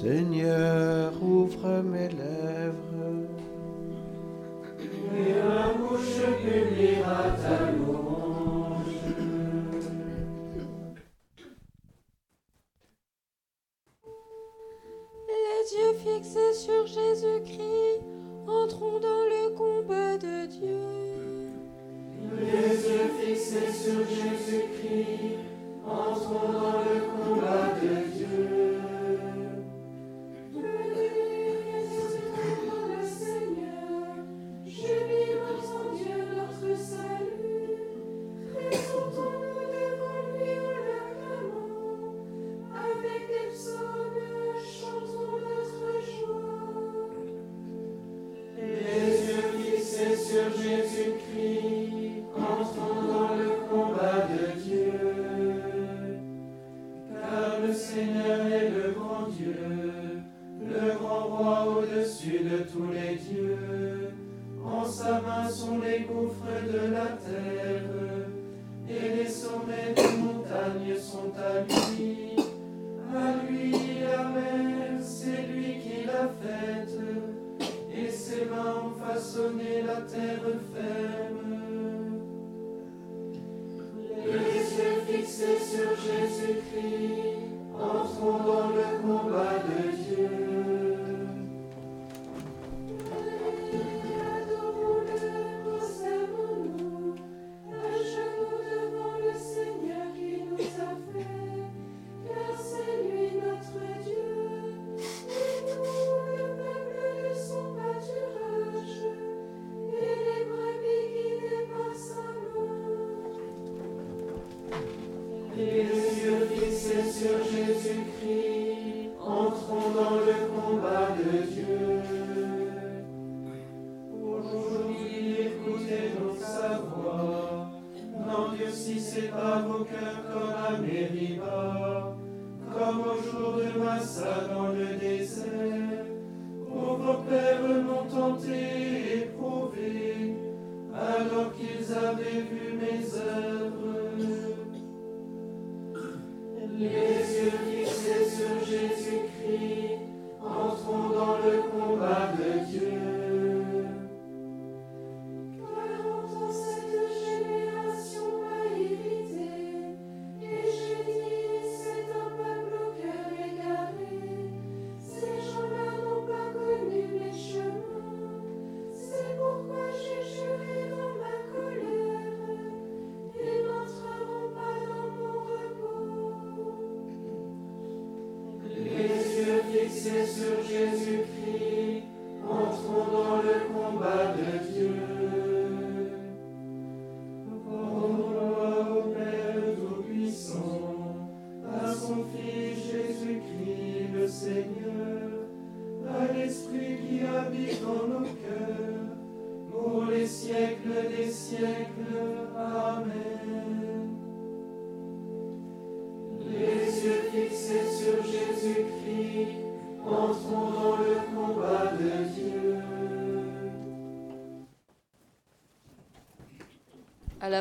Seigneur, ouvre mes lèvres. Et ma bouche publiera ta louange. Les yeux fixés sur Jésus-Christ, entrons dans le combat de Dieu. Les yeux fixés sur Jésus-Christ, entrons dans le combat de Dieu.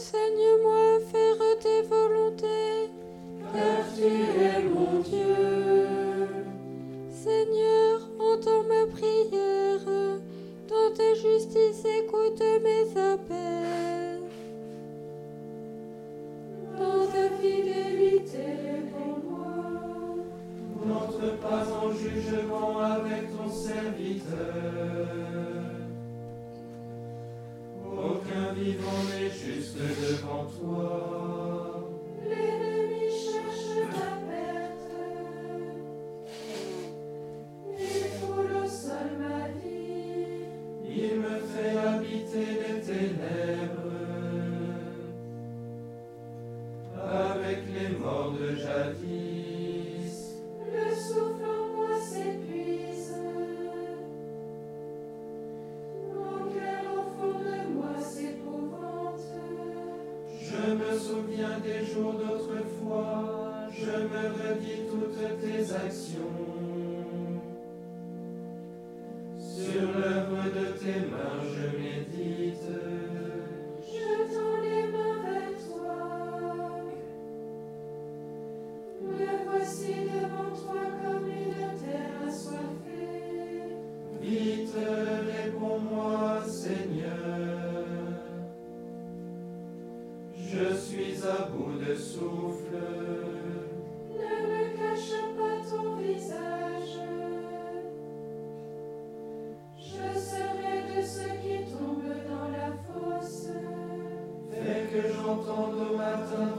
Enseigne-moi à faire. moi, Seigneur. Je suis à bout de souffle. Ne me cache pas ton visage. Je serai de ceux qui tombent dans la fosse. Fais que j'entende au matin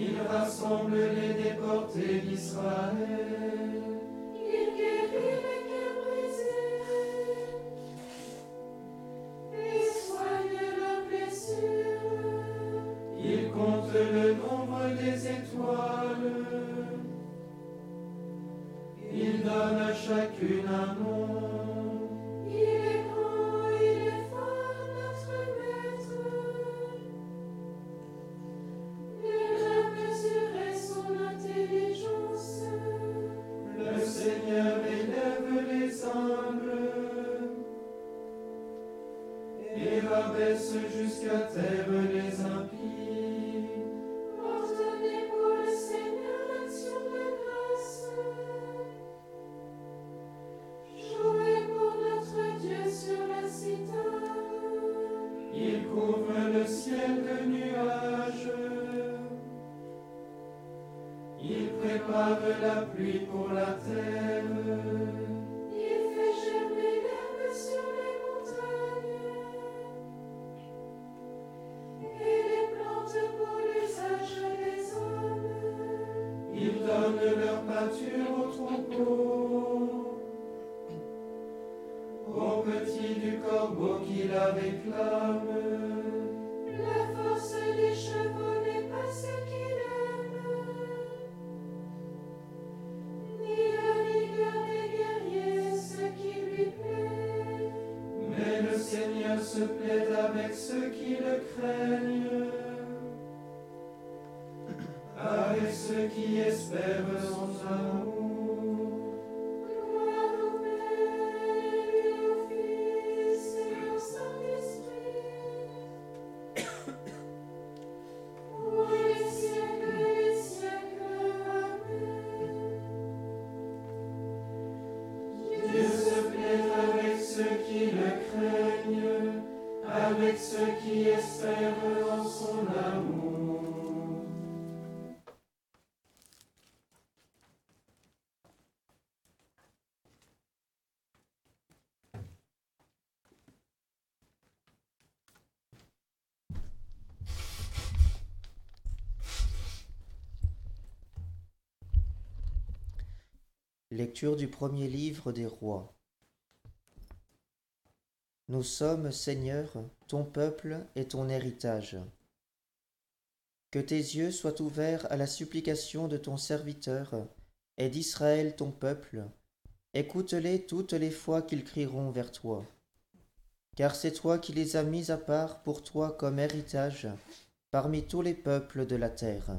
Il rassemble les déportés d'Israël. Il guérit les cœurs brisés et soigne leurs blessures. Il compte le nombre des étoiles. Il donne à chacune un nom. Se plaît avec ceux qui le craignent, avec ceux qui espèrent son amour. Lecture du premier livre des rois. Nous sommes, Seigneur, ton peuple et ton héritage. Que tes yeux soient ouverts à la supplication de ton serviteur et d'Israël ton peuple. Écoute-les toutes les fois qu'ils crieront vers toi. Car c'est toi qui les as mis à part pour toi comme héritage parmi tous les peuples de la terre.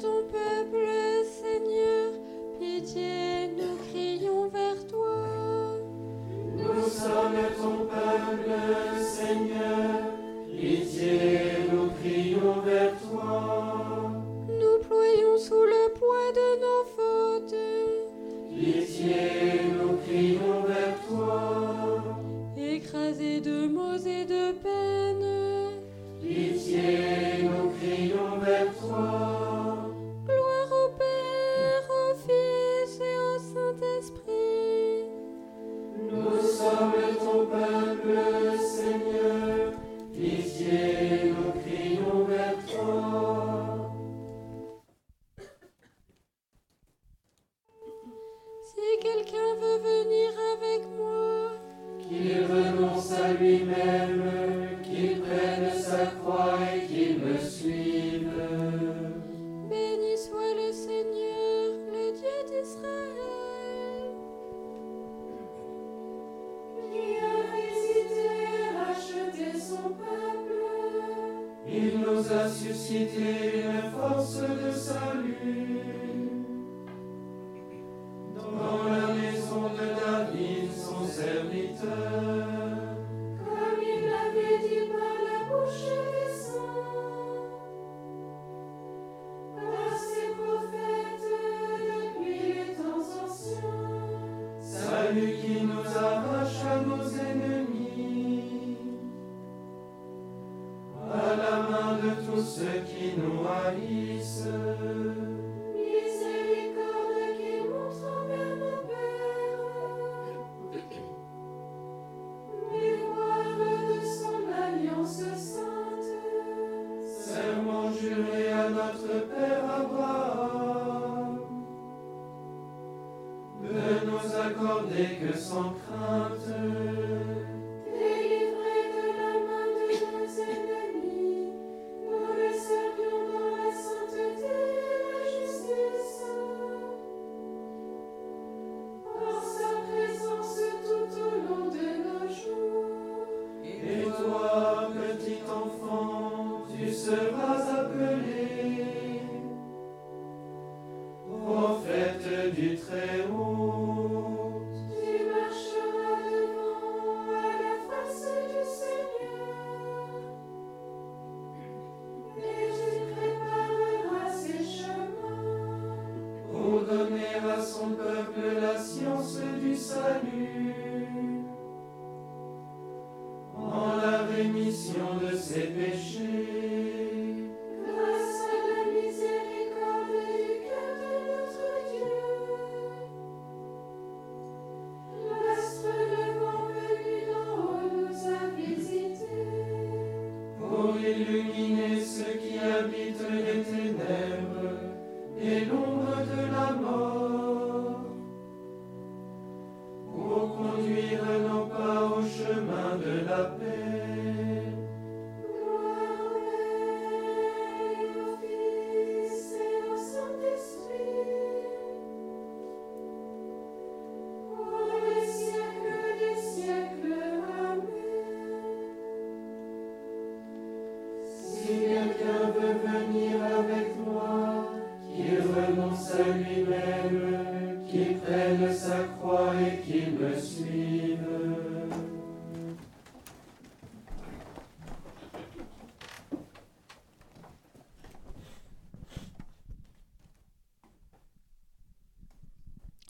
ton peuple, Seigneur. Pitié, nous crions vers toi. Nous sommes ton peuple, Seigneur. Pitié, nous crions vers toi. Nous ployons sous le poids de nos fautes. Pitié, nous crions vers toi. Écrasés de maux et de peines. Pitié, nous crions vers toi.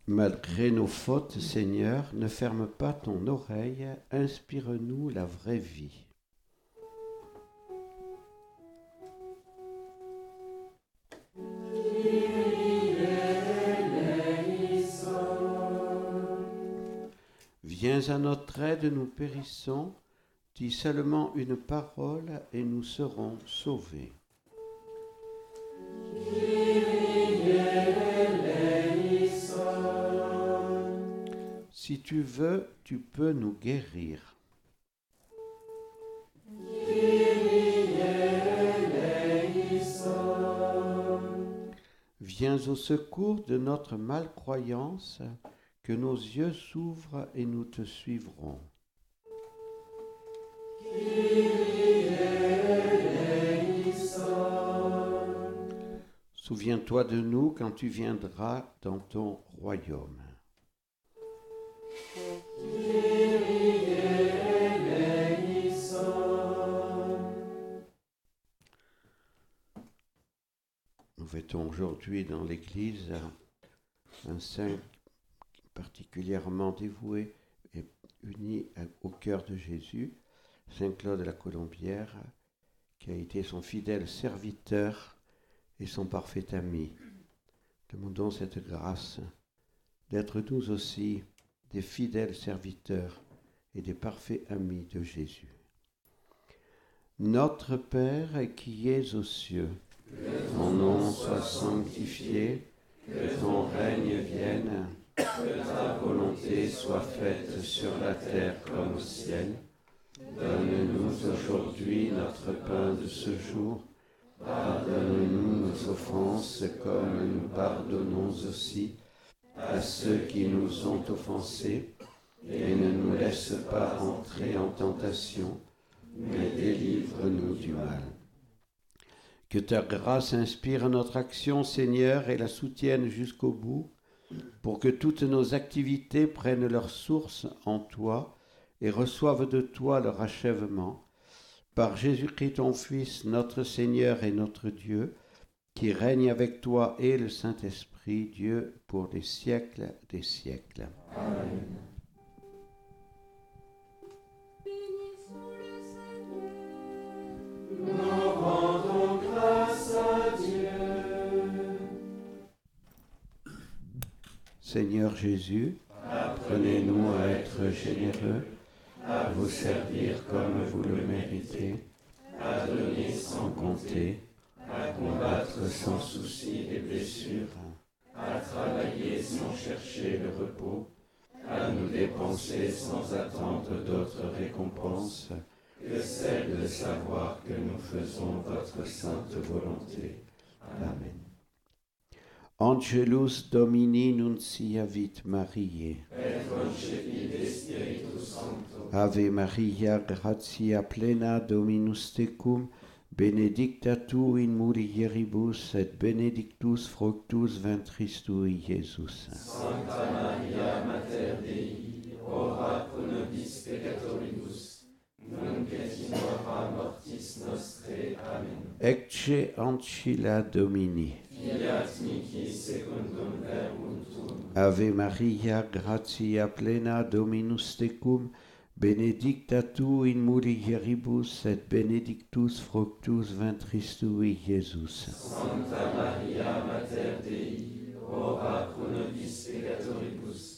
Malgré nos fautes, Seigneur, ne ferme pas ton oreille, inspire-nous la vraie vie. À notre aide, nous périssons. Dis seulement une parole et nous serons sauvés. Si tu veux, tu peux nous guérir. Viens au secours de notre malcroyance, que nos yeux s'ouvrent et nous te suivrons. Souviens-toi de nous quand tu viendras dans ton royaume. Nous fêtons aujourd'hui dans l'Église un saint particulièrement dévoué et uni au cœur de Jésus, Saint Claude la Colombière, qui a été son fidèle serviteur et son parfait ami. Demandons cette grâce d'être nous aussi des fidèles serviteurs et des parfaits amis de Jésus. Notre Père qui es aux cieux, ton nom soit sanctifié, que ton règne vienne, que ta volonté soit faite sur la terre comme au ciel. Donne-nous aujourd'hui notre pain de ce jour. Pardonne-nous nos offenses comme nous pardonnons aussi à ceux qui nous ont offensés. Et ne nous laisse pas entrer en tentation, mais délivre-nous du mal. Que ta grâce inspire notre action, Seigneur, et la soutienne jusqu'au bout, pour que toutes nos activités prennent leur source en toi et reçoivent de toi leur achèvement. Par Jésus-Christ, ton Fils, notre Seigneur et notre Dieu, qui règne avec toi et le Saint-Esprit, Dieu, pour les siècles des siècles. Seigneur Jésus, apprenez-nous à être généreux, à vous servir comme vous le méritez, à donner sans compter, à combattre sans souci des blessures, à travailler sans chercher le repos, à nous dépenser sans attendre d'autres récompenses que celle de savoir que nous faisons votre sainte volonté. Amen. Angelus Domini nunciavit Mariae. Et Sancto. Ave Maria, gratia plena Dominus tecum, benedicta tu in mulieribus et benedictus fructus ventris tui, Iesus. Sancta Maria Mater Dei, ora pro nobis peccatoribus, nunc et in hora mortis nostrae. Amen. Ecce ancilla Domini. Ave Maria, gratia plena Dominus tecum, benedicta tu in mulieribus et benedictus fructus ventris tui. Sancta Maria Mater Dei, ora pro nobis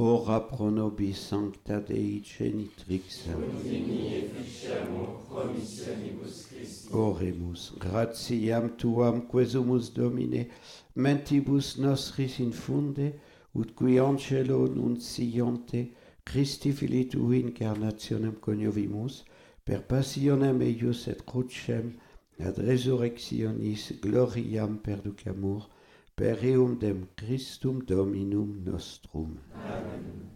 Ora pro nobis sancta Dei genitrix. Oremus, gratiam tuam quesumus Domine, mentibus nostris infunde, ut qui angelo nunciante, Christi fili tui incarnationem coniovimus, per passionem eius et crucem, ad resurrectionis gloriam perducamur, per eum dem Christum Dominum nostrum. Amen.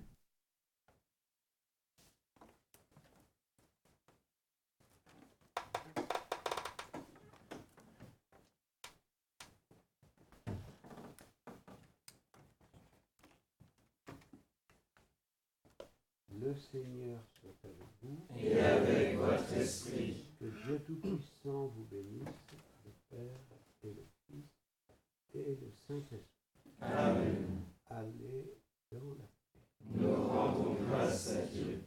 Le Seigneur soit avec vous. Et avec votre esprit, Que Dieu Tout-Puissant vous bénisse, le Père et le Saint-Esprit. Amen. Allez dans la paix. Nous rendons grâce à Dieu.